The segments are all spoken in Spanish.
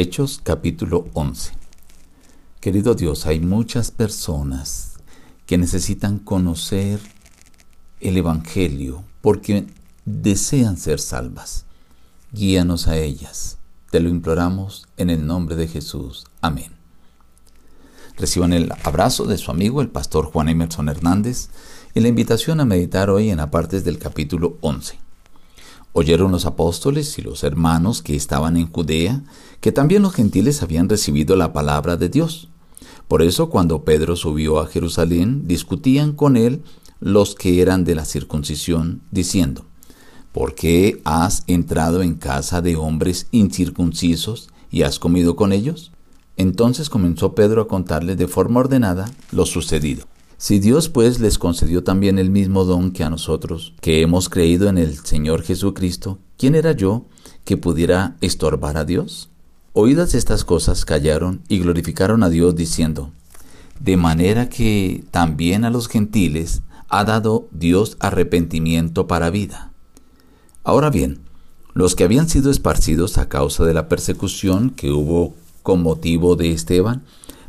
Hechos capítulo 11. Querido Dios, hay muchas personas que necesitan conocer el Evangelio porque desean ser salvas. Guíanos a ellas. Te lo imploramos en el nombre de Jesús. Amén. Reciban el abrazo de su amigo el pastor Juan Emerson Hernández y la invitación a meditar hoy en apartes del capítulo 11. Oyeron los apóstoles y los hermanos que estaban en Judea que también los gentiles habían recibido la palabra de Dios. Por eso cuando Pedro subió a Jerusalén, discutían con él los que eran de la circuncisión, diciendo, ¿por qué has entrado en casa de hombres incircuncisos y has comido con ellos? Entonces comenzó Pedro a contarles de forma ordenada lo sucedido. Si Dios pues les concedió también el mismo don que a nosotros, que hemos creído en el Señor Jesucristo, ¿quién era yo que pudiera estorbar a Dios? Oídas estas cosas callaron y glorificaron a Dios diciendo, de manera que también a los gentiles ha dado Dios arrepentimiento para vida. Ahora bien, los que habían sido esparcidos a causa de la persecución que hubo con motivo de Esteban,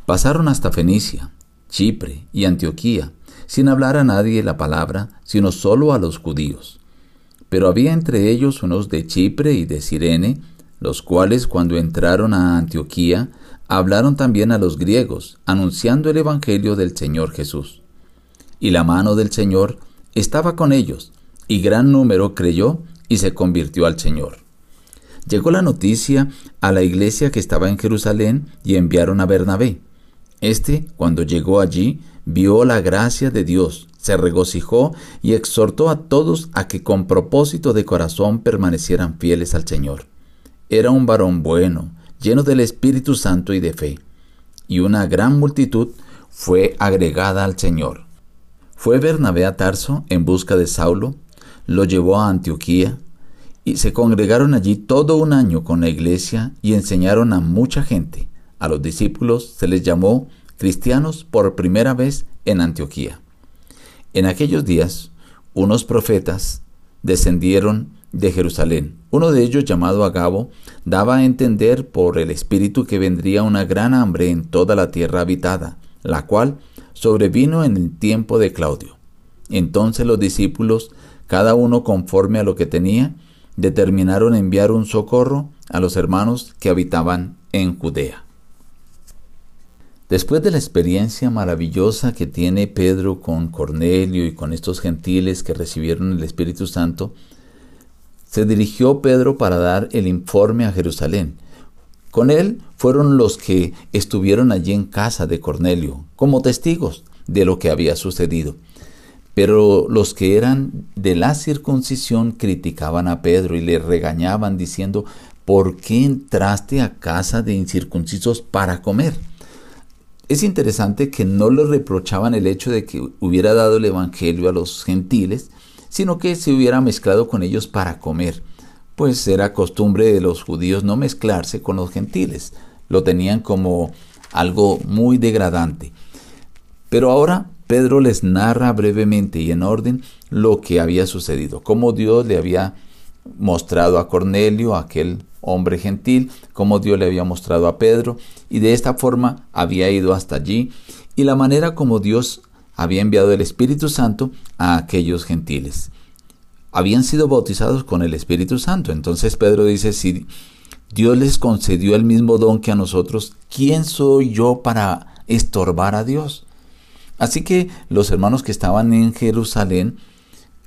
pasaron hasta Fenicia, Chipre y Antioquía, sin hablar a nadie la palabra, sino solo a los judíos. Pero había entre ellos unos de Chipre y de Sirene, los cuales cuando entraron a Antioquía, hablaron también a los griegos, anunciando el Evangelio del Señor Jesús. Y la mano del Señor estaba con ellos, y gran número creyó y se convirtió al Señor. Llegó la noticia a la iglesia que estaba en Jerusalén y enviaron a Bernabé. Este, cuando llegó allí, vio la gracia de Dios, se regocijó y exhortó a todos a que con propósito de corazón permanecieran fieles al Señor. Era un varón bueno, lleno del Espíritu Santo y de fe, y una gran multitud fue agregada al Señor. Fue Bernabé a Tarso en busca de Saulo, lo llevó a Antioquía, y se congregaron allí todo un año con la iglesia y enseñaron a mucha gente. A los discípulos se les llamó cristianos por primera vez en Antioquía. En aquellos días, unos profetas descendieron de Jerusalén. Uno de ellos, llamado Agabo, daba a entender por el Espíritu que vendría una gran hambre en toda la tierra habitada, la cual sobrevino en el tiempo de Claudio. Entonces los discípulos, cada uno conforme a lo que tenía, determinaron enviar un socorro a los hermanos que habitaban en Judea. Después de la experiencia maravillosa que tiene Pedro con Cornelio y con estos gentiles que recibieron el Espíritu Santo, se dirigió Pedro para dar el informe a Jerusalén. Con él fueron los que estuvieron allí en casa de Cornelio, como testigos de lo que había sucedido. Pero los que eran de la circuncisión criticaban a Pedro y le regañaban diciendo, ¿por qué entraste a casa de incircuncisos para comer? Es interesante que no le reprochaban el hecho de que hubiera dado el Evangelio a los gentiles, sino que se hubiera mezclado con ellos para comer, pues era costumbre de los judíos no mezclarse con los gentiles, lo tenían como algo muy degradante. Pero ahora Pedro les narra brevemente y en orden lo que había sucedido, cómo Dios le había mostrado a Cornelio, aquel hombre gentil, como Dios le había mostrado a Pedro, y de esta forma había ido hasta allí, y la manera como Dios había enviado el Espíritu Santo a aquellos gentiles. Habían sido bautizados con el Espíritu Santo. Entonces Pedro dice, si Dios les concedió el mismo don que a nosotros, ¿quién soy yo para estorbar a Dios? Así que los hermanos que estaban en Jerusalén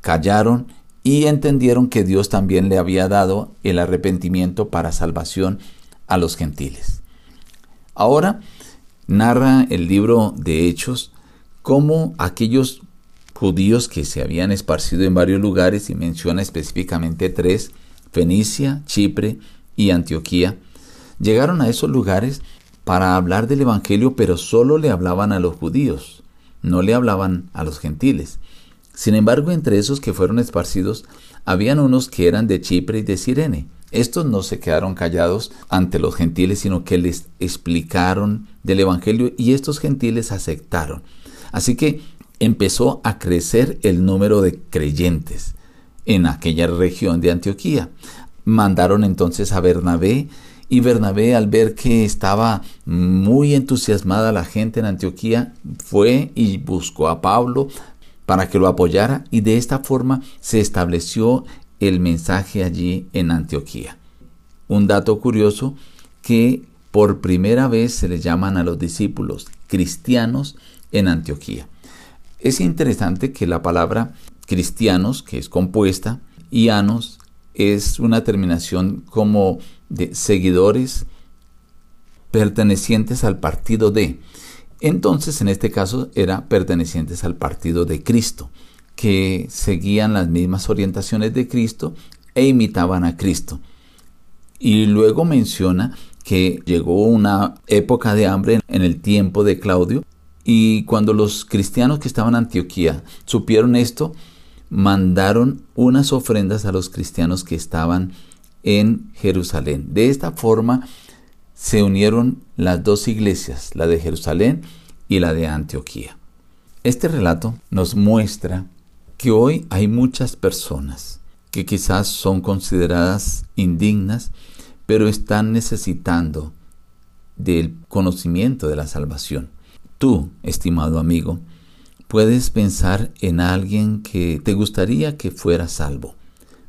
callaron y entendieron que Dios también le había dado el arrepentimiento para salvación a los gentiles. Ahora narra el libro de Hechos cómo aquellos judíos que se habían esparcido en varios lugares y menciona específicamente tres, Fenicia, Chipre y Antioquía, llegaron a esos lugares para hablar del Evangelio, pero solo le hablaban a los judíos, no le hablaban a los gentiles. Sin embargo, entre esos que fueron esparcidos, habían unos que eran de Chipre y de Sirene. Estos no se quedaron callados ante los gentiles, sino que les explicaron del Evangelio y estos gentiles aceptaron. Así que empezó a crecer el número de creyentes en aquella región de Antioquía. Mandaron entonces a Bernabé Y Bernabé, al ver que estaba muy entusiasmada la gente en Antioquía, fue y buscó a Pablo para que lo apoyara y de esta forma se estableció el mensaje allí en Antioquía. Un dato curioso que por primera vez se le llaman a los discípulos cristianos en Antioquía. Es interesante que la palabra cristianos, que es compuesta, y anos es una terminación como de seguidores pertenecientes al partido de. Entonces, en este caso, era pertenecientes al partido de Cristo, que seguían las mismas orientaciones de Cristo e imitaban a Cristo. Y luego menciona que llegó una época de hambre en el tiempo de Claudio y cuando los cristianos que estaban en Antioquía supieron esto, mandaron unas ofrendas a los cristianos que estaban en Jerusalén. De esta forma se unieron las dos iglesias, la de Jerusalén y la de Antioquía. Este relato nos muestra que hoy hay muchas personas que quizás son consideradas indignas, pero están necesitando del conocimiento de la salvación. Tú, estimado amigo, puedes pensar en alguien que te gustaría que fuera salvo.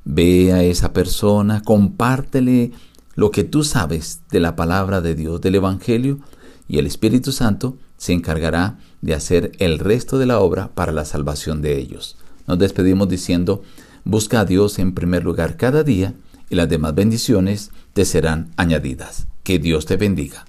Ve a esa persona, compártele lo que tú sabes de la palabra de Dios, del Evangelio, y el Espíritu Santo se encargará de hacer el resto de la obra para la salvación de ellos. Nos despedimos diciendo, busca a Dios en primer lugar cada día y las demás bendiciones te serán añadidas. Que Dios te bendiga.